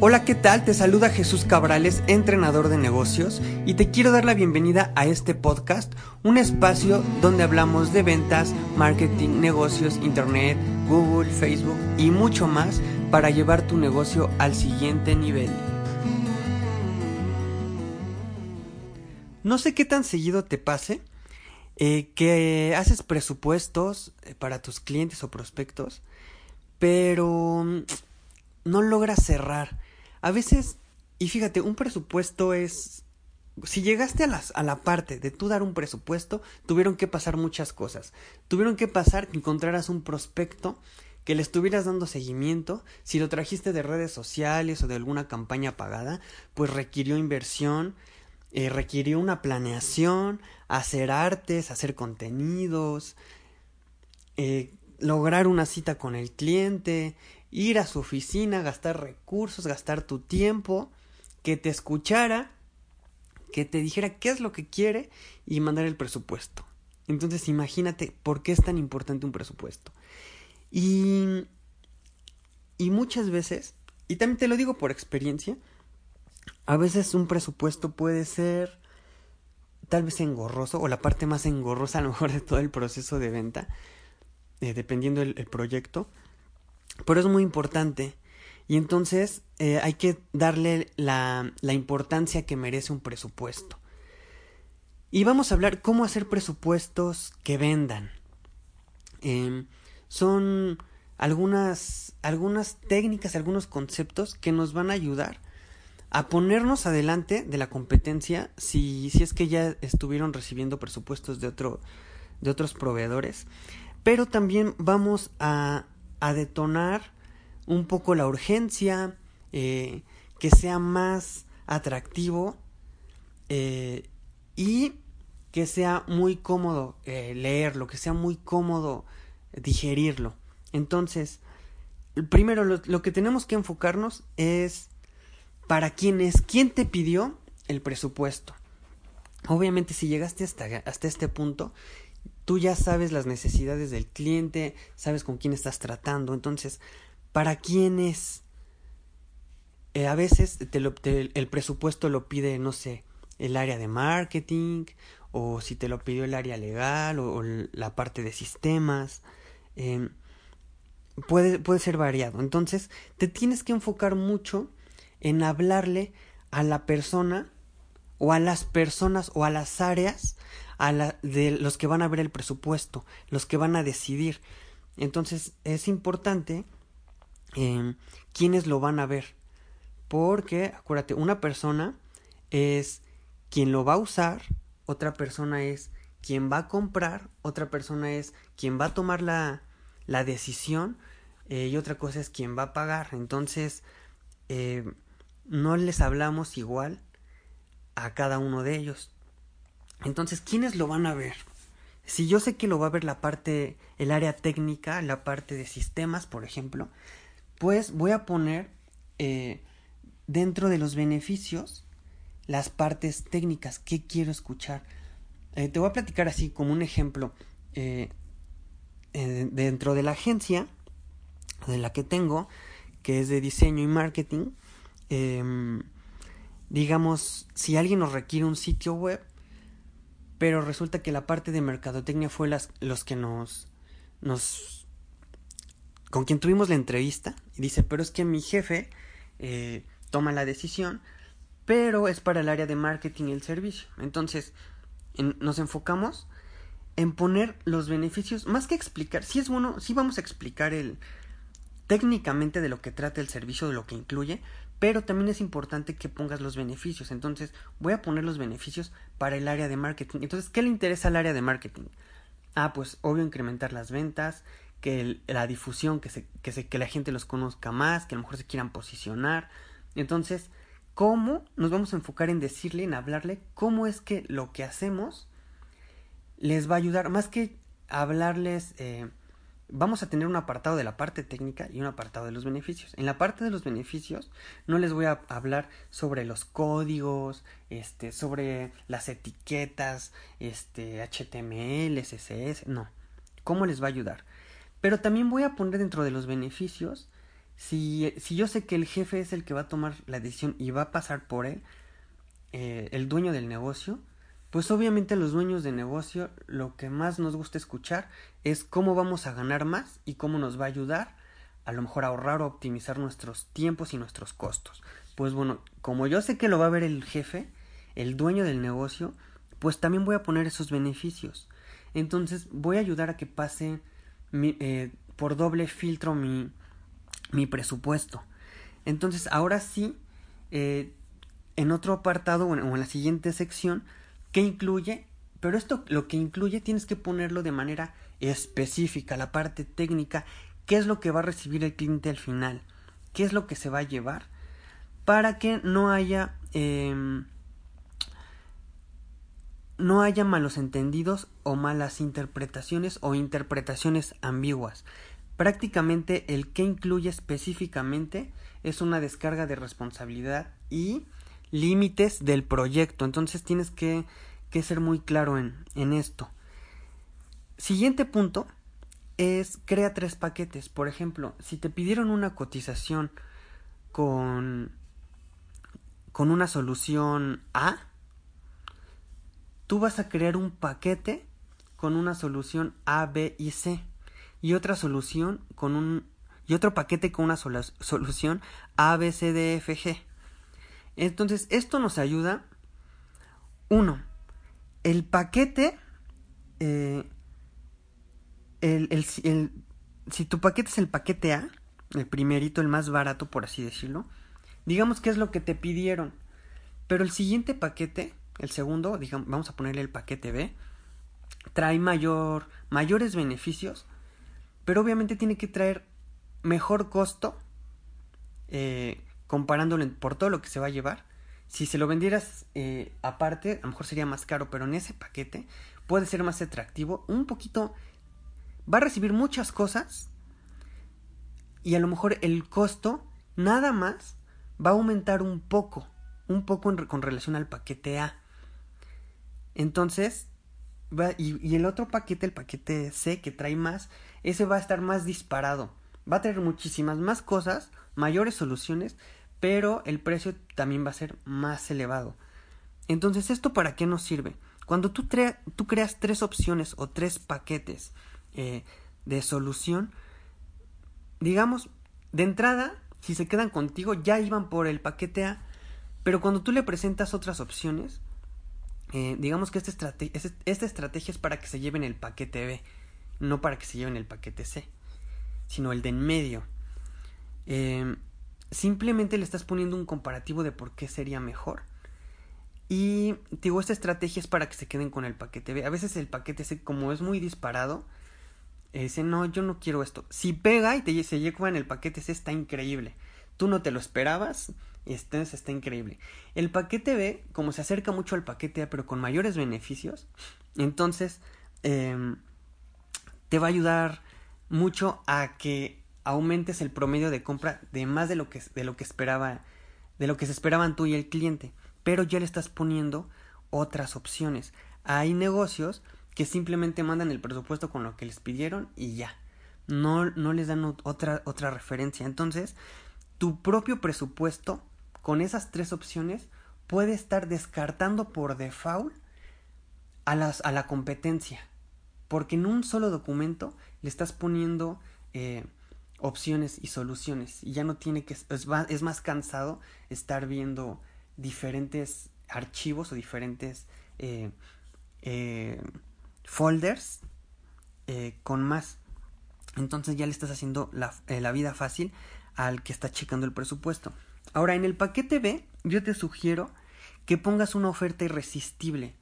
Hola, ¿qué tal? Te saluda Jesús Cabrales, entrenador de negocios, y te quiero dar la bienvenida a este podcast, un espacio donde hablamos de ventas, marketing, negocios, internet, Google, Facebook y mucho más para llevar tu negocio al siguiente nivel. No sé qué tan seguido te pase eh, que haces presupuestos eh, para tus clientes o prospectos, pero mm, no logras cerrar. A veces, y fíjate, un presupuesto es... Si llegaste a, las, a la parte de tú dar un presupuesto, tuvieron que pasar muchas cosas. Tuvieron que pasar que encontraras un prospecto que le estuvieras dando seguimiento, si lo trajiste de redes sociales o de alguna campaña pagada, pues requirió inversión, eh, requirió una planeación, hacer artes, hacer contenidos, eh, lograr una cita con el cliente, ir a su oficina, gastar recursos, gastar tu tiempo, que te escuchara, que te dijera qué es lo que quiere y mandar el presupuesto. Entonces imagínate por qué es tan importante un presupuesto. Y, y muchas veces, y también te lo digo por experiencia, a veces un presupuesto puede ser tal vez engorroso o la parte más engorrosa a lo mejor de todo el proceso de venta, eh, dependiendo del proyecto pero es muy importante. Y entonces eh, hay que darle la, la, importancia que merece un presupuesto. Y vamos a hablar cómo hacer presupuestos que vendan. Eh, son algunas, algunas técnicas, algunos conceptos que nos van a ayudar a ponernos adelante de la competencia si, si es que ya estuvieron recibiendo presupuestos de, otro, de otros proveedores. Pero también vamos a a detonar un poco la urgencia, eh, que sea más atractivo eh, y que sea muy cómodo eh, leerlo, que sea muy cómodo digerirlo. Entonces, primero lo, que tenemos que enfocarnos es para quién es, quién te pidió el presupuesto. Obviamente si llegaste hasta, hasta este punto tú ya sabes las necesidades del cliente, sabes con quién estás tratando, entonces, ¿para quién es? Eh, a veces te el presupuesto lo pide, no sé, el área de marketing, o si te lo pidió el área legal, o, la parte de sistemas. Em, puede, puede ser variado. Entonces, te tienes que enfocar mucho en hablarle a la persona o a las personas o a las áreas a la, de los que van a ver el presupuesto, los que van a decidir. Entonces es importante eh, quiénes lo van a ver. Porque, acuérdate, una persona es quien lo va a usar, otra persona es quien va a comprar, otra persona es quien va a tomar la, la decisión eh, y otra cosa es quien va a pagar. Entonces, eh, no les hablamos igual a cada uno de ellos. Entonces, ¿quiénes lo van a ver? Si yo sé que lo va a ver la parte, el área técnica, la parte de sistemas, por ejemplo, pues voy a poner eh, dentro de los beneficios las partes técnicas que quiero escuchar. Eh, te voy a platicar así como un ejemplo. Eh, dentro de la agencia de la que tengo, que es de diseño y marketing, em, digamos, si alguien nos requiere un sitio web, pero resulta que la parte de mercadotecnia fue las, los que nos, nos, con quien tuvimos la entrevista, y dice, pero es que mi jefe eh, toma la decisión, pero es para el área de marketing y el servicio. Entonces, nos enfocamos en poner los beneficios, más que explicar, si es bueno, sí vamos a explicar el técnicamente de lo que trata el servicio, de lo que incluye, pero también es importante que pongas los beneficios. Entonces, voy a poner los beneficios para el área de marketing. Entonces, ¿qué le interesa al área de marketing? Ah, pues obvio incrementar las ventas, que la difusión, que, se, que, se, que la gente los conozca más, que a lo mejor se quieran posicionar. Entonces, ¿cómo nos vamos a enfocar en decirle, en hablarle, cómo es que lo que hacemos les va a ayudar? Más que hablarles... Eh, vamos a tener un apartado de la parte técnica y un apartado de los beneficios. En la parte de los beneficios no les voy a hablar sobre los códigos, este, sobre las etiquetas, este, HTML, CSS, no. ¿Cómo les va a ayudar? Pero también voy a poner dentro de los beneficios, si, si yo sé que el jefe es el que va a tomar la decisión y va a pasar por él, eh, el dueño del negocio, pues obviamente los dueños de negocio lo que más nos gusta escuchar es cómo vamos a ganar más y cómo nos va a ayudar a lo mejor a ahorrar o optimizar nuestros tiempos y nuestros costos. Pues bueno, como yo sé que lo va a ver el jefe, el dueño del negocio, pues también voy a poner esos beneficios. Entonces voy a ayudar a que pase eh, por doble filtro mi, mi, presupuesto. Entonces ahora sí, eh, en otro apartado o en la siguiente sección, ¿Qué incluye? Pero esto lo que incluye tienes que ponerlo de manera específica, la parte técnica, qué es lo que va a recibir el cliente al final, qué es lo que se va a llevar, para que no haya em, no haya malos entendidos o malas interpretaciones o interpretaciones ambiguas. Prácticamente el que incluye específicamente es una descarga de responsabilidad y límites del proyecto. Entonces tienes que, ser muy claro en, en esto. Siguiente punto es crea tres paquetes. Por ejemplo, si te pidieron una cotización con, con una solución A, tú vas a crear un paquete con una solución A, B y C y otra solución con un y otro paquete con una solución A, B, C, D, F, G. Entonces, esto nos ayuda. Uno, el paquete. Eh, el, si tu paquete es el paquete A, el primerito, el más barato, por así decirlo, digamos que es lo que te pidieron. Pero el siguiente paquete, el segundo, digamos, vamos a ponerle el paquete B, trae mayor, mayores beneficios, pero obviamente tiene que traer mejor costo eh, comparándolo por todo lo que se va a llevar. Si se lo vendieras eh, aparte, a lo mejor sería más caro, pero en ese paquete puede ser más atractivo, un poquito, va a recibir muchas cosas y a lo mejor el costo nada más va a aumentar un poco, un poco con relación al paquete A. Entonces, y, y el otro paquete, el paquete C, que trae más, ese va a estar más disparado. Va a traer muchísimas más cosas, mayores soluciones, pero el precio también va a ser más elevado. Entonces, ¿esto para qué nos sirve? Cuando tú, creas tres opciones o tres paquetes eh, de solución, digamos, de entrada, si se quedan contigo, ya iban por el paquete A, pero cuando tú le presentas otras opciones, eh, digamos que esta, estrategia, esta estrategia es para que se lleven el paquete B, no para que se lleven el paquete C, sino el de en medio. Eh, simplemente le estás poniendo un comparativo de por qué sería mejor. Y digo, esta estrategia es para que se queden con el paquete B. A veces el paquete C, como es muy disparado, eh, dice, no, yo no quiero esto. Si pega y te, se lleva el paquete C, está increíble. Tú no te lo esperabas, entonces está increíble. El paquete B, como se acerca mucho al paquete A, pero con mayores beneficios, entonces em, te va a ayudar mucho a que aumentes el promedio de compra de más de lo que, de lo que esperaba, de lo que se esperaban tú y el cliente, pero ya le estás poniendo otras opciones. Hay negocios que simplemente mandan el presupuesto con lo que les pidieron y ya. No, no les dan otra, otra referencia. Entonces, tu propio presupuesto con esas tres opciones puede estar descartando por default a, las, a la competencia. Porque en un solo documento le estás poniendo eh, opciones y soluciones y ya no tiene que es, más cansado estar viendo diferentes archivos o diferentes eh, eh, folders eh, con más. Entonces ya le estás haciendo la, la, vida fácil al que está checando el presupuesto. Ahora en el paquete B yo te sugiero que pongas una oferta irresistible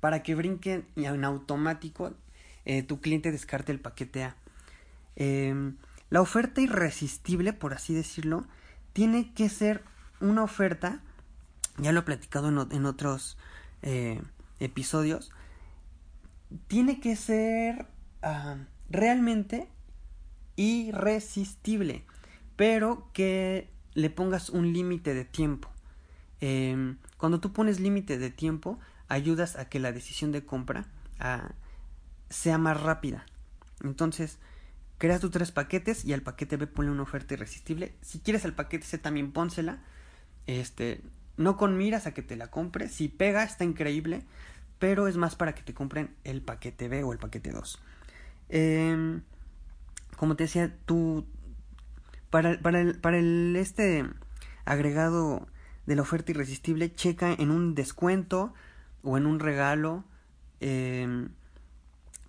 para que brinque en automático tu cliente descarte el paquete A Em, la oferta irresistible, por así decirlo, tiene que ser una oferta, ya lo he platicado en, otros eh, episodios, tiene que ser ah, realmente irresistible, pero que le pongas un límite de tiempo. Em, cuando tú pones límite de tiempo, ayudas a que la decisión de compra ah, sea más rápida. Entonces, creas tus tres paquetes y al paquete B ponle una oferta irresistible. Si quieres el paquete C también pónsela. Este, no con miras a que te la compre. Si pega, está increíble. Pero es más para que te compren el paquete B o el paquete 2. Em, como te decía, tú. Para, para, el, para el este agregado de la oferta irresistible, checa en un descuento o en un regalo em,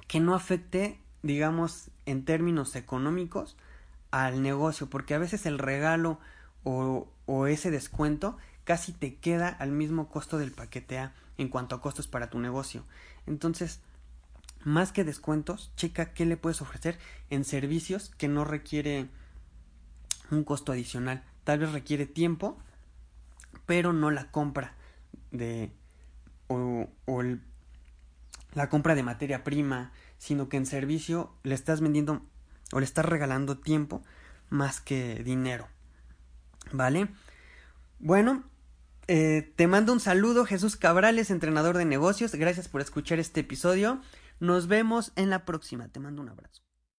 que no afecte, digamos, en términos económicos al negocio, porque a veces el regalo o, o ese descuento casi te queda al mismo costo del paquete A en cuanto a costos para tu negocio. Entonces, más que descuentos, checa qué le puedes ofrecer en servicios que no requiere un costo adicional. Tal vez requiere tiempo, pero no la compra de o, la compra de materia prima, sino que en servicio le estás vendiendo o le estás regalando tiempo más que dinero. ¿Vale? Bueno, eh, te mando un saludo, Jesús Cabrales, entrenador de negocios. Gracias por escuchar este episodio. Nos vemos en la próxima. Te mando un abrazo.